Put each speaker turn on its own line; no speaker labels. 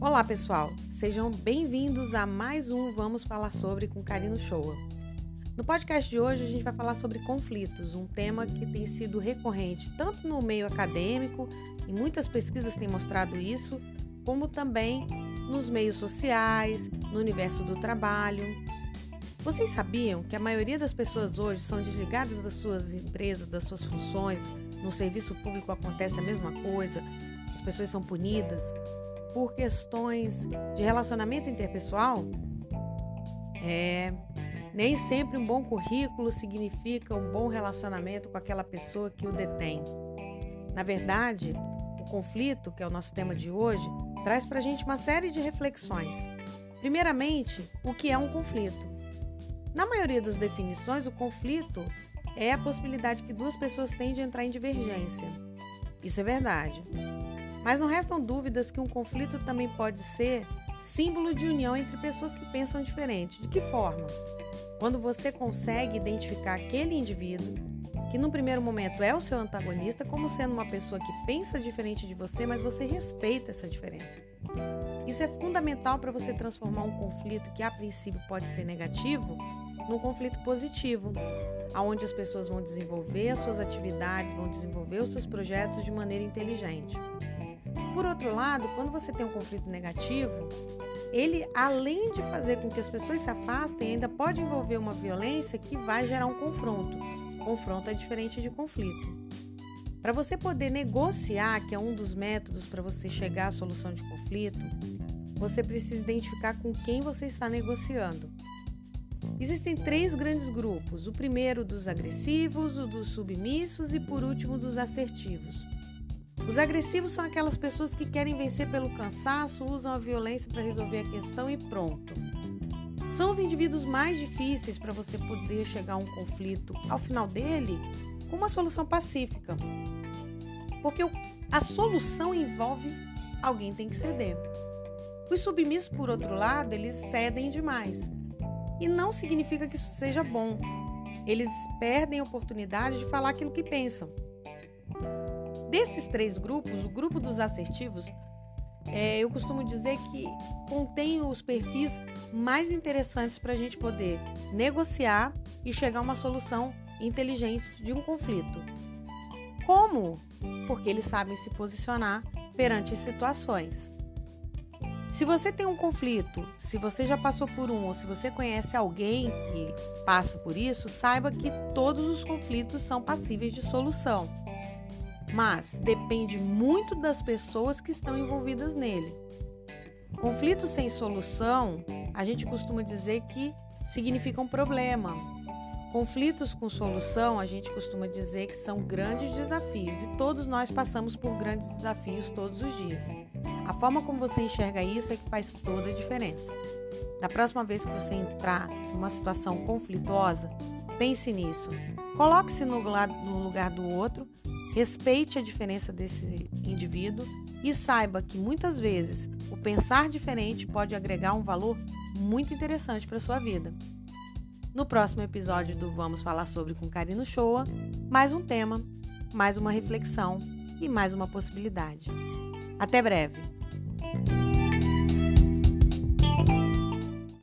Olá, pessoal. Sejam bem-vindos a mais um Vamos Falar Sobre com Carino Showa. No podcast de hoje, a gente vai falar sobre conflitos, um tema que tem sido recorrente tanto no meio acadêmico, e muitas pesquisas têm mostrado isso, como também nos meios sociais, no universo do trabalho. Vocês sabiam que a maioria das pessoas hoje são desligadas das suas empresas, das suas funções? No serviço público acontece a mesma coisa, as pessoas são punidas por questões de relacionamento interpessoal? É, nem sempre um bom currículo significa um bom relacionamento com aquela pessoa que o detém. Na verdade, o conflito, que é o nosso tema de hoje, traz para a gente uma série de reflexões. Primeiramente, o que é um conflito? Na maioria das definições, o conflito é a possibilidade que duas pessoas têm de entrar em divergência. Isso é verdade. Mas não restam dúvidas que um conflito também pode ser símbolo de união entre pessoas que pensam diferente. De que forma? Quando você consegue identificar aquele indivíduo que no primeiro momento é o seu antagonista como sendo uma pessoa que pensa diferente de você, mas você respeita essa diferença. Isso é fundamental para você transformar um conflito que a princípio pode ser negativo num conflito positivo, aonde as pessoas vão desenvolver as suas atividades, vão desenvolver os seus projetos de maneira inteligente. Por outro lado, quando você tem um conflito negativo, ele, além de fazer com que as pessoas se afastem, ainda pode envolver uma violência que vai gerar um confronto. Confronto é diferente de conflito. Para você poder negociar, que é um dos métodos para você chegar à solução de conflito, você precisa identificar com quem você está negociando. Existem três grandes grupos: o primeiro dos agressivos, o dos submissos e, por último, dos assertivos. Os agressivos são aquelas pessoas que querem vencer pelo cansaço, usam a violência para resolver a questão e pronto. São os indivíduos mais difíceis para você poder chegar a um conflito, ao final dele, com uma solução pacífica. Porque a solução envolve alguém tem que ceder. Os submissos, por outro lado, eles cedem demais. E não significa que isso seja bom. Eles perdem a oportunidade de falar aquilo que pensam. Desses três grupos, o grupo dos assertivos, é, eu costumo dizer que contém os perfis mais interessantes para a gente poder negociar e chegar a uma solução inteligente de um conflito. Como? Porque eles sabem se posicionar perante situações. Se você tem um conflito, se você já passou por um ou se você conhece alguém que passa por isso, saiba que todos os conflitos são passíveis de solução mas depende muito das pessoas que estão envolvidas nele. Conflitos sem solução, a gente costuma dizer que significa um problema. Conflitos com solução, a gente costuma dizer que são grandes desafios e todos nós passamos por grandes desafios todos os dias. A forma como você enxerga isso é que faz toda a diferença. Da próxima vez que você entrar numa situação conflituosa, pense nisso. Coloque-se no lugar do outro Respeite a diferença desse indivíduo e saiba que muitas vezes o pensar diferente pode agregar um valor muito interessante para sua vida. No próximo episódio do Vamos Falar sobre com Carino Shoa, mais um tema, mais uma reflexão e mais uma possibilidade. Até breve!